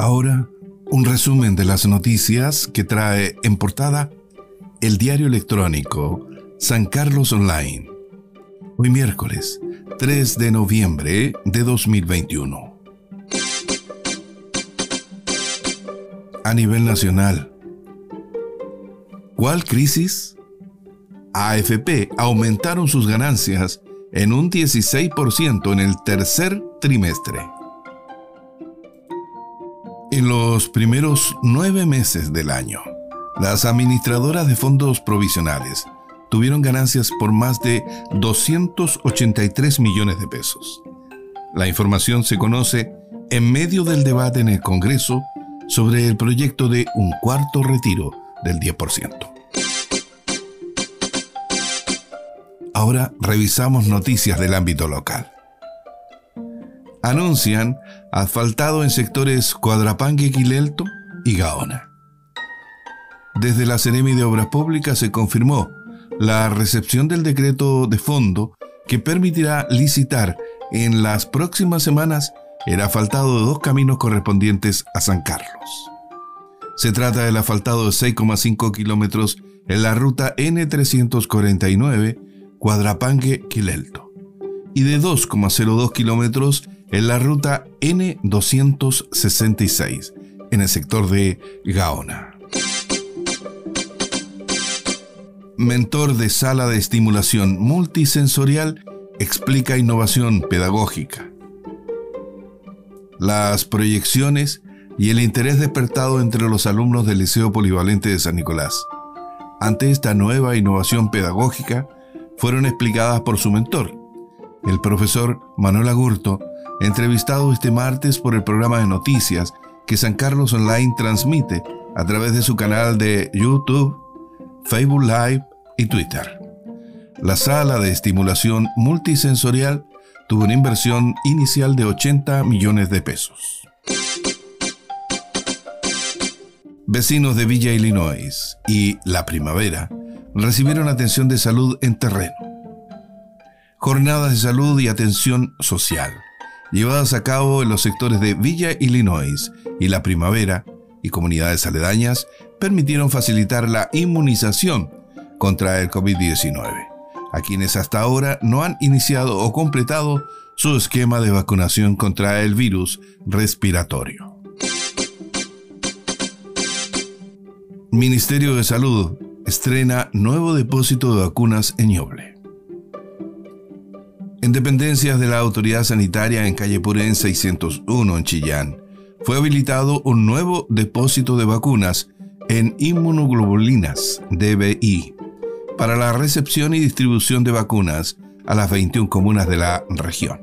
Ahora, un resumen de las noticias que trae en portada el diario electrónico San Carlos Online. Hoy miércoles 3 de noviembre de 2021. A nivel nacional, ¿cuál crisis? AFP aumentaron sus ganancias en un 16% en el tercer trimestre. En los primeros nueve meses del año, las administradoras de fondos provisionales tuvieron ganancias por más de 283 millones de pesos. La información se conoce en medio del debate en el Congreso sobre el proyecto de un cuarto retiro del 10%. Ahora revisamos noticias del ámbito local. Anuncian asfaltado en sectores Cuadrapangue, Quilelto y Gaona. Desde la Ceremi de Obras Públicas se confirmó la recepción del decreto de fondo que permitirá licitar en las próximas semanas el asfaltado de dos caminos correspondientes a San Carlos. Se trata del asfaltado de 6,5 kilómetros en la ruta N349 Cuadrapangue-Quilelto y de 2,02 kilómetros en la ruta N266 en el sector de Gaona. Mentor de sala de estimulación multisensorial explica innovación pedagógica. Las proyecciones y el interés despertado entre los alumnos del Liceo Polivalente de San Nicolás. Ante esta nueva innovación pedagógica, fueron explicadas por su mentor, el profesor Manuel Agurto, entrevistado este martes por el programa de noticias que San Carlos Online transmite a través de su canal de YouTube, Facebook Live y Twitter. La sala de estimulación multisensorial tuvo una inversión inicial de 80 millones de pesos. Vecinos de Villa Illinois y La Primavera recibieron atención de salud en terreno. Jornadas de salud y atención social, llevadas a cabo en los sectores de Villa Illinois y La Primavera y comunidades aledañas, permitieron facilitar la inmunización contra el COVID-19 a quienes hasta ahora no han iniciado o completado su esquema de vacunación contra el virus respiratorio. Ministerio de Salud estrena nuevo depósito de vacunas en Ñoble. En dependencias de la autoridad sanitaria en calle Purén 601 en Chillán, fue habilitado un nuevo depósito de vacunas en inmunoglobulinas DBI para la recepción y distribución de vacunas a las 21 comunas de la región.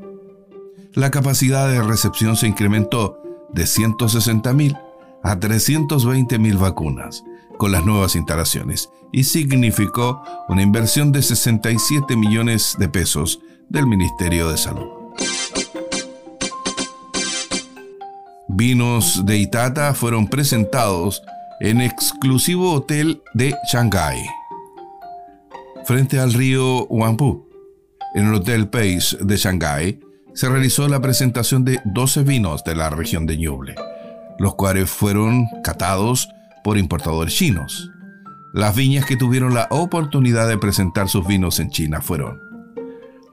La capacidad de recepción se incrementó de 160.000 a 320.000 vacunas con las nuevas instalaciones y significó una inversión de 67 millones de pesos del Ministerio de Salud. Vinos de Itata fueron presentados en exclusivo hotel de Shanghái, frente al río Huangpu. En el Hotel Pace de Shanghái se realizó la presentación de 12 vinos de la región de Ñuble, los cuales fueron catados por importadores chinos. Las viñas que tuvieron la oportunidad de presentar sus vinos en China fueron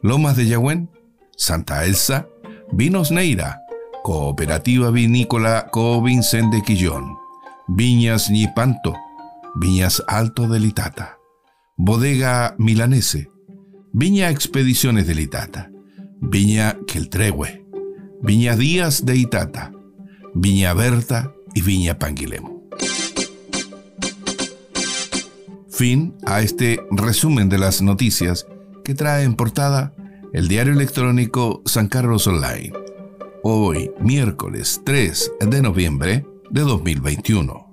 Lomas de Yagüen, Santa Elsa, Vinos Neira, Cooperativa Vinícola Co Vincent de Quillón, Viñas Ñipanto, Viñas Alto de Litata, Bodega Milanese, Viña Expediciones de Litata, Viña Queltregue, Viña Díaz de Itata, Viña Berta y Viña Panguilemo. Fin a este resumen de las noticias que trae en portada el diario electrónico San Carlos Online. Hoy, miércoles 3 de noviembre de 2021.